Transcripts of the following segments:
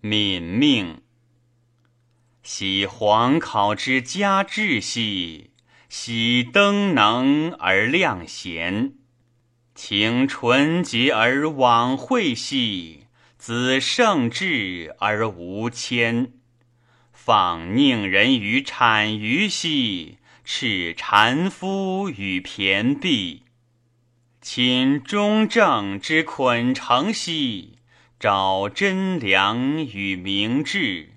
泯命。喜皇考之嘉志兮，喜登能而量贤；情纯洁而往会兮，子圣智而无谦。放佞人于谄谀兮，斥谗夫于骈蔽。亲忠正之捆成兮，找真良与明志。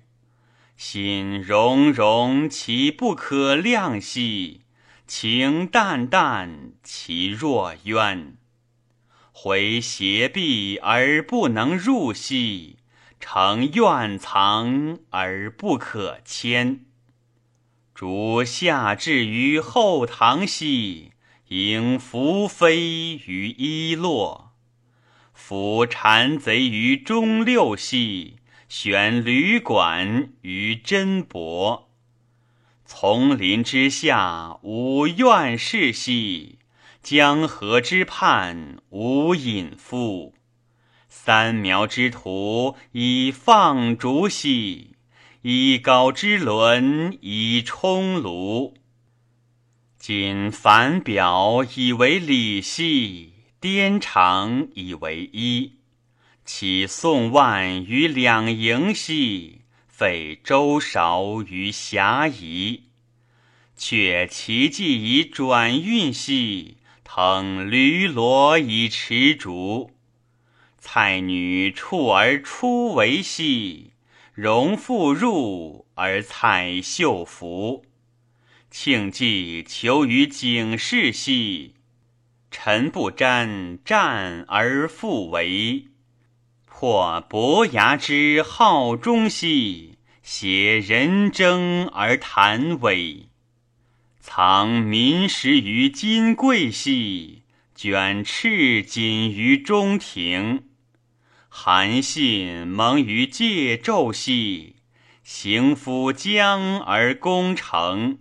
心融融其不可量兮，情淡淡其若渊。回斜壁而不能入兮，诚怨藏而不可迁。逐下至于后堂兮，迎宓妃于衣落。伏谗贼于中六兮。选旅馆于真伯，丛林之下无怨士兮，江河之畔无隐夫。三苗之徒以放逐兮，以高之轮以充庐。今凡表以为礼兮，颠长以为衣。起宋万于两营兮，废周韶于遐夷。却其计以转运兮，腾驴骡以驰逐。蔡女处而出为兮，容妇入而采秀服。庆忌求于警室兮，臣不沾战而复为。破伯牙之好忠兮，挟人争而谈伪；藏民食于金匮兮，卷赤锦于中庭。韩信蒙于介胄兮，行夫将而攻城；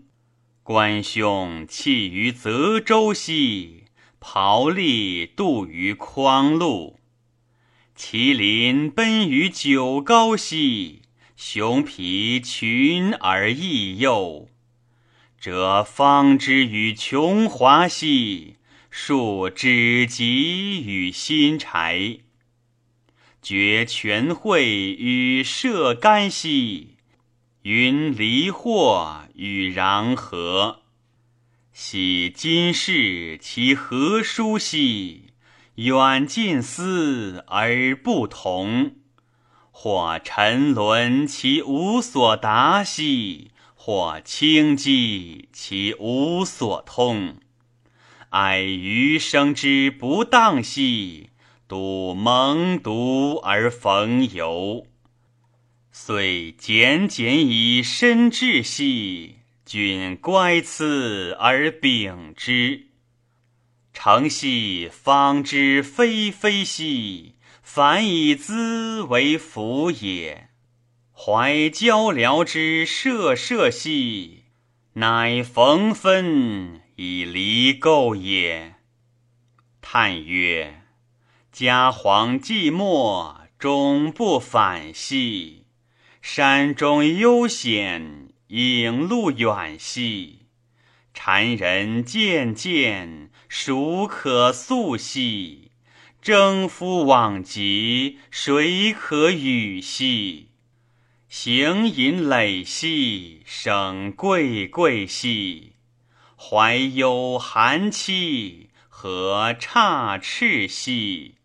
关兄弃于泽州兮，庖利渡于匡路。麒麟奔于九皋兮，熊皮群而异幼。折方之于琼华兮，树止疾与新柴。绝泉会与射干兮，云离祸与穰和。喜今世其何殊兮！远近思而不同，或沉沦其无所达兮，或清寂其无所通。哀余生之不当兮，独蒙独而逢游。遂简简以身志兮，君乖赐而秉之。诚兮方知非非兮，凡以兹为辅也。怀交鹩之涉涉兮，乃逢分以离垢也。叹曰：家黄寂寞，终不返兮。山中幽险，影路远兮。谗人渐渐，孰可速兮？征夫往极，谁可与兮？行吟累兮，生贵贵兮。怀忧含戚，何差赤兮？